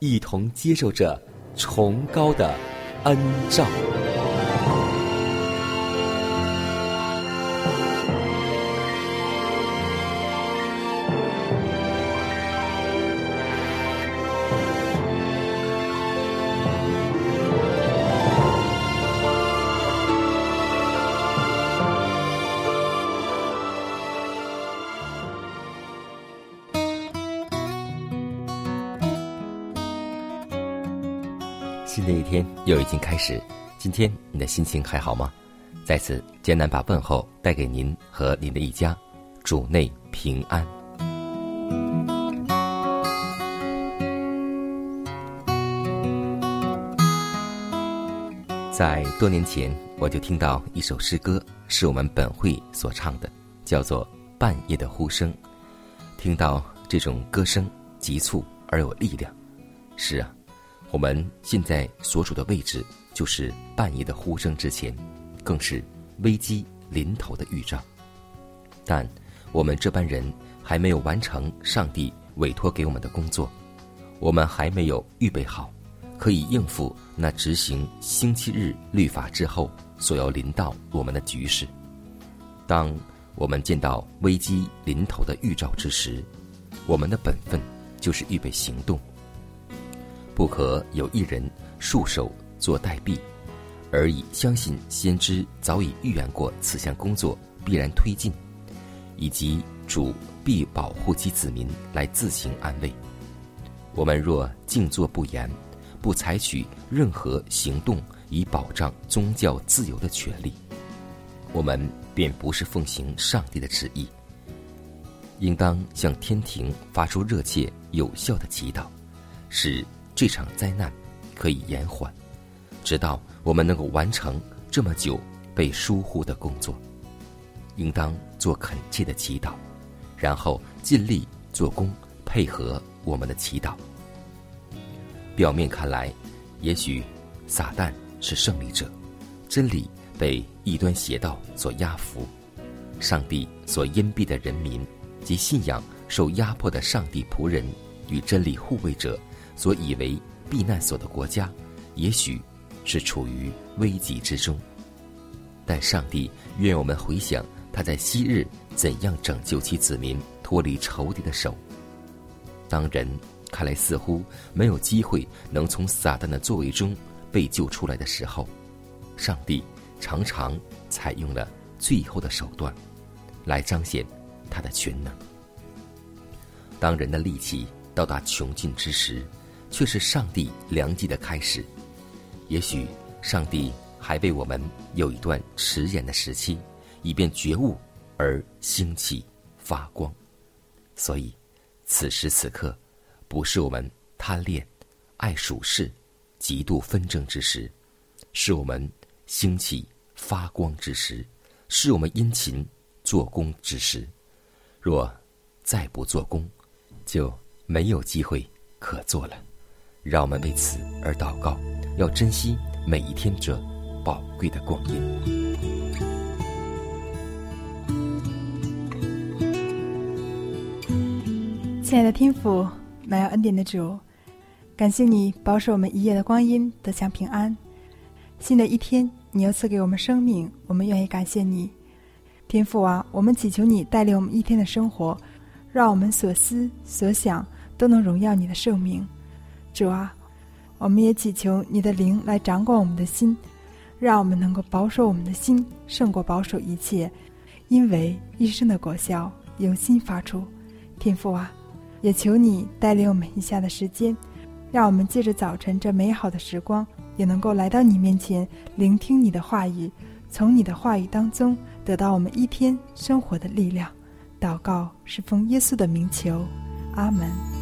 一同接受着崇高的恩照。经开始，今天你的心情还好吗？在此，艰难把问候带给您和您的一家，主内平安。在多年前，我就听到一首诗歌，是我们本会所唱的，叫做《半夜的呼声》。听到这种歌声，急促而有力量。是啊。我们现在所处的位置，就是半夜的呼声之前，更是危机临头的预兆。但我们这班人还没有完成上帝委托给我们的工作，我们还没有预备好，可以应付那执行星期日律法之后所要临到我们的局势。当我们见到危机临头的预兆之时，我们的本分就是预备行动。不可有一人束手做待毙，而以相信先知早已预言过此项工作必然推进，以及主必保护其子民来自行安慰。我们若静坐不言，不采取任何行动以保障宗教自由的权利，我们便不是奉行上帝的旨意。应当向天庭发出热切有效的祈祷，使。这场灾难可以延缓，直到我们能够完成这么久被疏忽的工作。应当做恳切的祈祷，然后尽力做工，配合我们的祈祷。表面看来，也许撒旦是胜利者，真理被异端邪道所压服，上帝所荫蔽的人民及信仰受压迫的上帝仆人与真理护卫者。所以为避难所的国家，也许是处于危急之中。但上帝愿我们回想他在昔日怎样拯救其子民脱离仇敌的手。当人看来似乎没有机会能从撒旦的作为中被救出来的时候，上帝常常采用了最后的手段，来彰显他的全能。当人的力气到达穷尽之时，却是上帝良机的开始。也许上帝还为我们有一段迟延的时期，以便觉悟而兴起发光。所以，此时此刻，不是我们贪恋、爱属世、极度纷争之时，是我们兴起发光之时，是我们殷勤做工之时。若再不做工，就没有机会可做了。让我们为此而祷告，要珍惜每一天这宝贵的光阴。亲爱的天父，满有恩典的主，感谢你保守我们一夜的光阴得享平安。新的一天你又赐给我们生命，我们愿意感谢你。天父啊，我们祈求你带领我们一天的生活，让我们所思所想都能荣耀你的圣名。主啊，我们也祈求你的灵来掌管我们的心，让我们能够保守我们的心，胜过保守一切，因为一生的果效由心发出。天父啊，也求你带领我们以下的时间，让我们借着早晨这美好的时光，也能够来到你面前，聆听你的话语，从你的话语当中。得到我们一天生活的力量，祷告是奉耶稣的名求，阿门。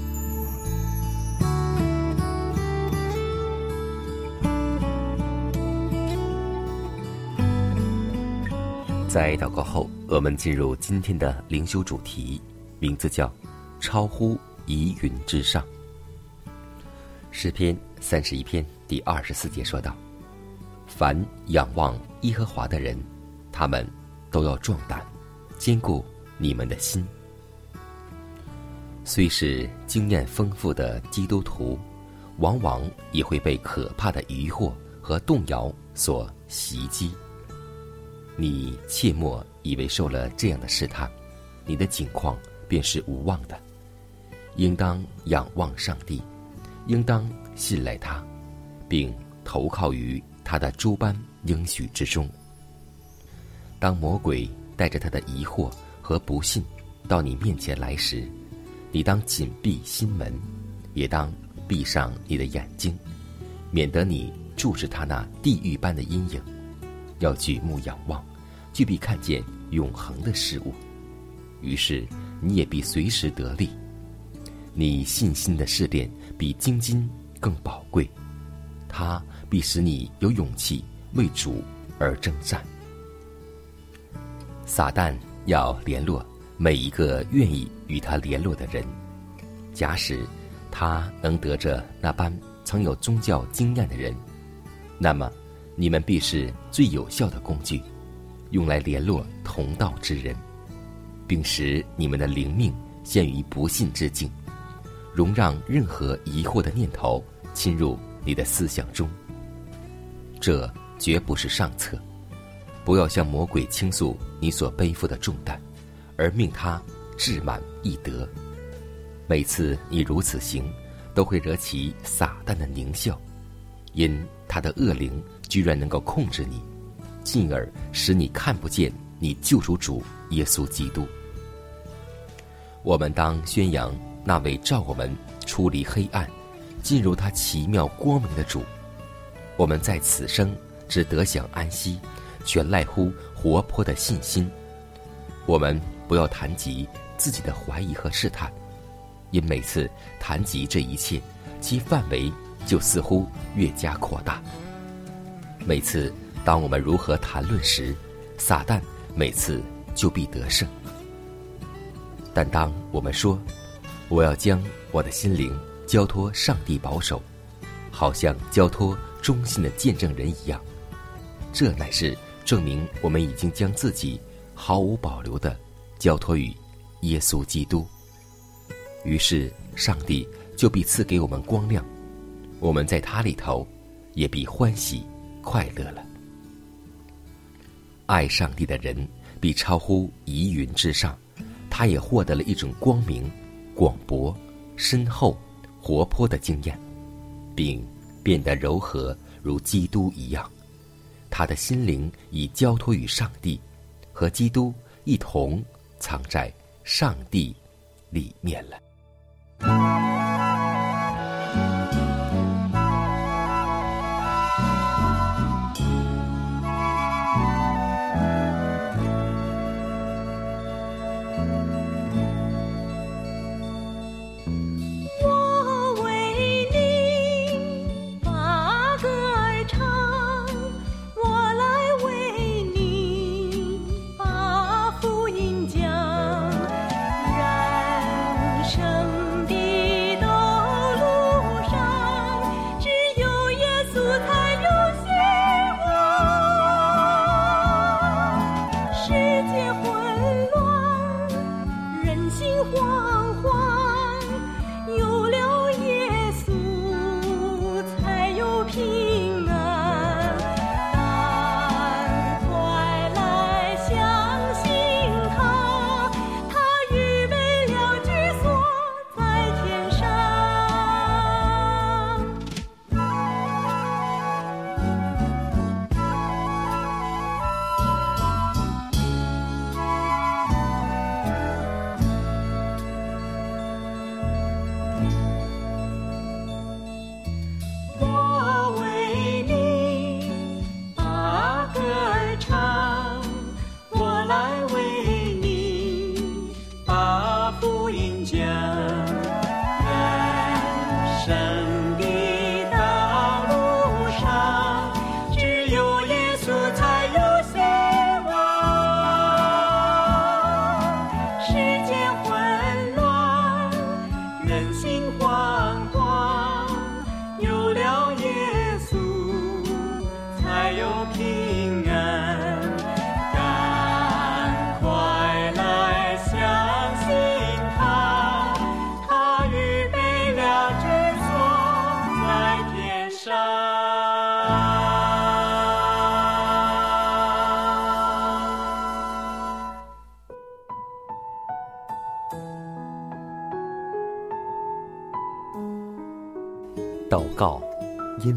在祷告后，我们进入今天的灵修主题，名字叫“超乎疑云之上”。诗篇三十一篇第二十四节说道：“凡仰望耶和华的人，他们。”都要壮胆，坚固你们的心。虽是经验丰富的基督徒，往往也会被可怕的疑惑和动摇所袭击。你切莫以为受了这样的试探，你的境况便是无望的。应当仰望上帝，应当信赖他，并投靠于他的诸般应许之中。当魔鬼带着他的疑惑和不信到你面前来时，你当紧闭心门，也当闭上你的眼睛，免得你注视他那地狱般的阴影。要举目仰望，就必看见永恒的事物。于是你也必随时得力。你信心的试炼比金金更宝贵，它必使你有勇气为主而征战。撒旦要联络每一个愿意与他联络的人。假使他能得着那般曾有宗教经验的人，那么你们必是最有效的工具，用来联络同道之人，并使你们的灵命陷于不信之境，容让任何疑惑的念头侵入你的思想中。这绝不是上策。不要向魔鬼倾诉你所背负的重担，而命他志满意得。每次你如此行，都会惹起撒旦的狞笑，因他的恶灵居然能够控制你，进而使你看不见你救赎主耶稣基督。我们当宣扬那位照我们出离黑暗，进入他奇妙光明的主。我们在此生只得享安息。全赖乎活泼的信心。我们不要谈及自己的怀疑和试探，因每次谈及这一切，其范围就似乎越加扩大。每次当我们如何谈论时，撒旦每次就必得胜。但当我们说我要将我的心灵交托上帝保守，好像交托忠心的见证人一样，这乃是。证明我们已经将自己毫无保留的交托于耶稣基督，于是上帝就必赐给我们光亮，我们在他里头也必欢喜快乐了。爱上帝的人必超乎疑云之上，他也获得了一种光明、广博、深厚、活泼的经验，并变得柔和如基督一样。他的心灵已交托于上帝，和基督一同藏在上帝里面了。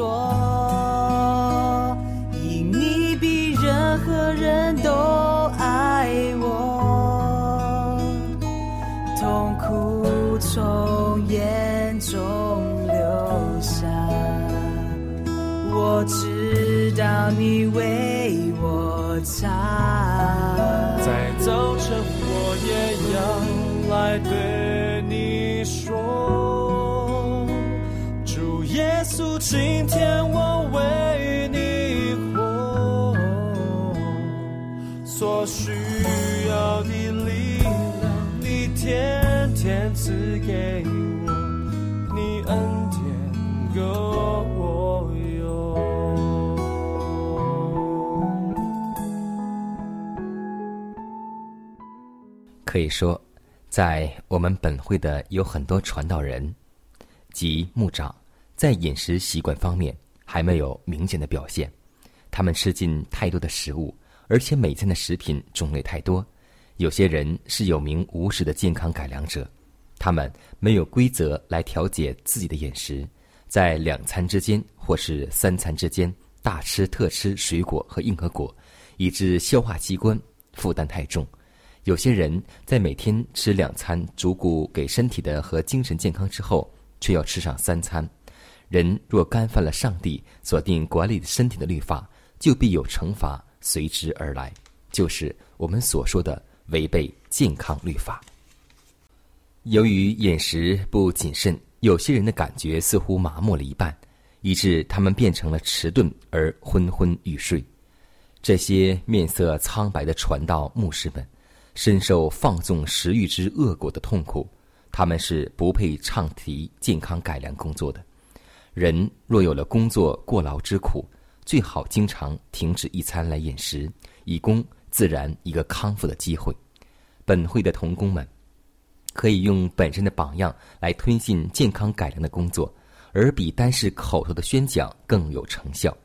说因你比任何人都爱我。痛苦从眼中流下我知道你为我擦。在早晨我也要来对你说。稣，今天我为你活，所需要的力量，你天天赐给我，你恩典够。可以说，在我们本会的有很多传道人及牧长，在饮食习惯方面还没有明显的表现。他们吃进太多的食物，而且每餐的食品种类太多。有些人是有名无实的健康改良者，他们没有规则来调节自己的饮食，在两餐之间或是三餐之间大吃特吃水果和硬核果，以致消化器官负担太重。有些人在每天吃两餐足够给身体的和精神健康之后，却要吃上三餐。人若干犯了上帝所定管理身体的律法，就必有惩罚随之而来，就是我们所说的违背健康律法。由于饮食不谨慎，有些人的感觉似乎麻木了一半，以致他们变成了迟钝而昏昏欲睡。这些面色苍白的传道牧师们。深受放纵食欲之恶果的痛苦，他们是不配畅提健康改良工作的。人若有了工作过劳之苦，最好经常停止一餐来饮食，以供自然一个康复的机会。本会的童工们，可以用本身的榜样来推进健康改良的工作，而比单是口头的宣讲更有成效。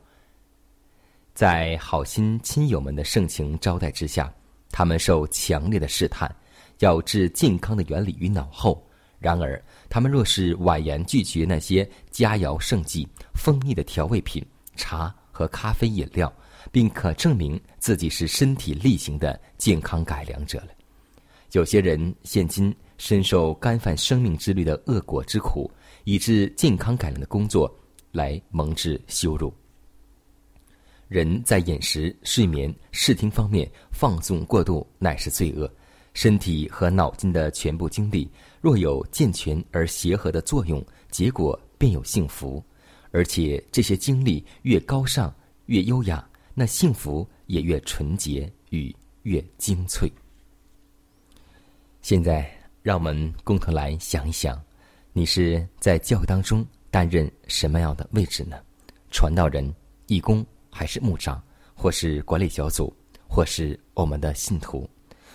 在好心亲友们的盛情招待之下。他们受强烈的试探，要置健康的原理于脑后。然而，他们若是婉言拒绝那些佳肴盛剂、蜂蜜的调味品、茶和咖啡饮料，并可证明自己是身体力行的健康改良者了。有些人现今深受干犯生命之律的恶果之苦，以致健康改良的工作来蒙致羞辱。人在饮食、睡眠、视听方面放纵过度，乃是罪恶。身体和脑筋的全部精力，若有健全而协和的作用，结果便有幸福。而且这些精力越高尚、越优雅，那幸福也越纯洁与越精粹。现在，让我们共同来想一想，你是在教会当中担任什么样的位置呢？传道人、义工，还是牧长，或是管理小组，或是我们的信徒？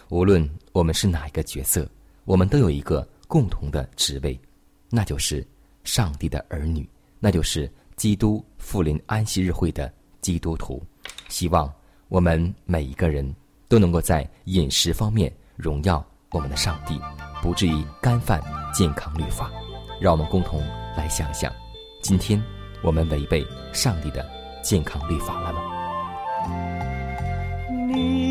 无论我们是哪一个角色，我们都有一个共同的职位，那就是上帝的儿女，那就是基督复临安息日会的基督徒。希望我们每一个人都能够在饮食方面荣耀我们的上帝，不至于干犯健康律法。让我们共同来想想，今天我们违背上帝的健康律法了吗？你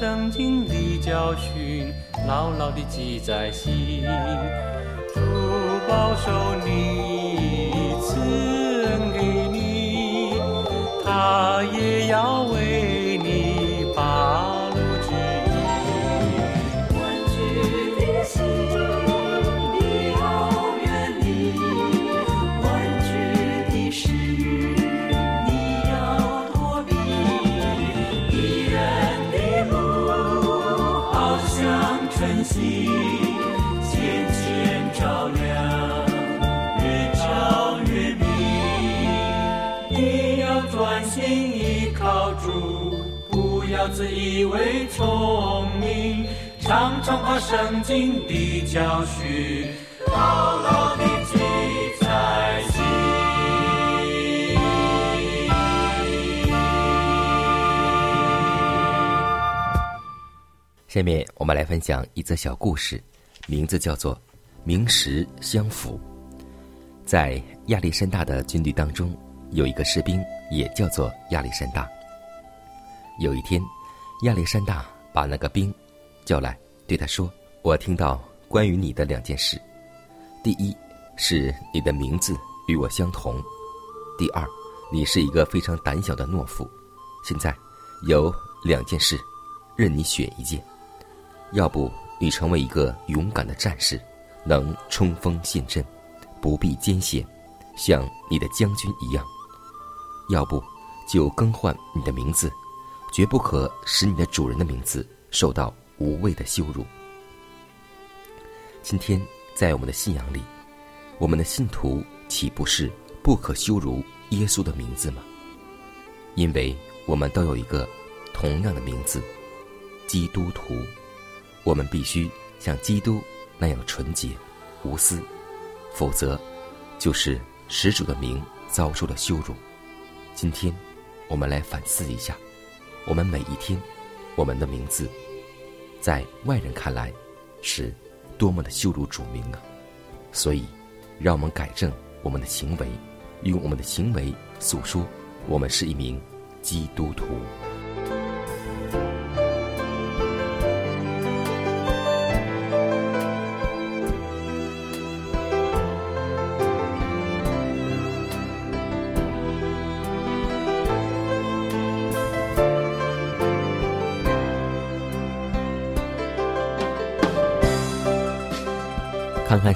圣经的教训牢牢地记在心。主保守你，赐恩给你，他也要为以为聪明，常常把圣经的教训牢牢地记在心。下面我们来分享一则小故事，名字叫做《名实相符》。在亚历山大的军队当中，有一个士兵也叫做亚历山大。有一天，亚历山大把那个兵叫来，对他说：“我听到关于你的两件事，第一是你的名字与我相同；第二，你是一个非常胆小的懦夫。现在有两件事，任你选一件。要不你成为一个勇敢的战士，能冲锋陷阵，不避艰险，像你的将军一样；要不就更换你的名字，绝不可使你的主人的名字受到无谓的羞辱。今天在我们的信仰里，我们的信徒岂不是不可羞辱耶稣的名字吗？因为我们都有一个同样的名字——基督徒。我们必须像基督那样纯洁、无私，否则就是始主的名遭受了羞辱。今天，我们来反思一下，我们每一天，我们的名字，在外人看来是多么的羞辱主名啊！所以，让我们改正我们的行为，用我们的行为诉说我们是一名基督徒。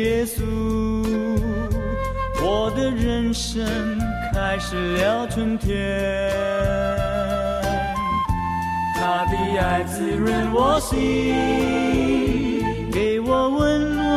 耶稣，我的人生开始了春天。他的爱滋润我心，给我温暖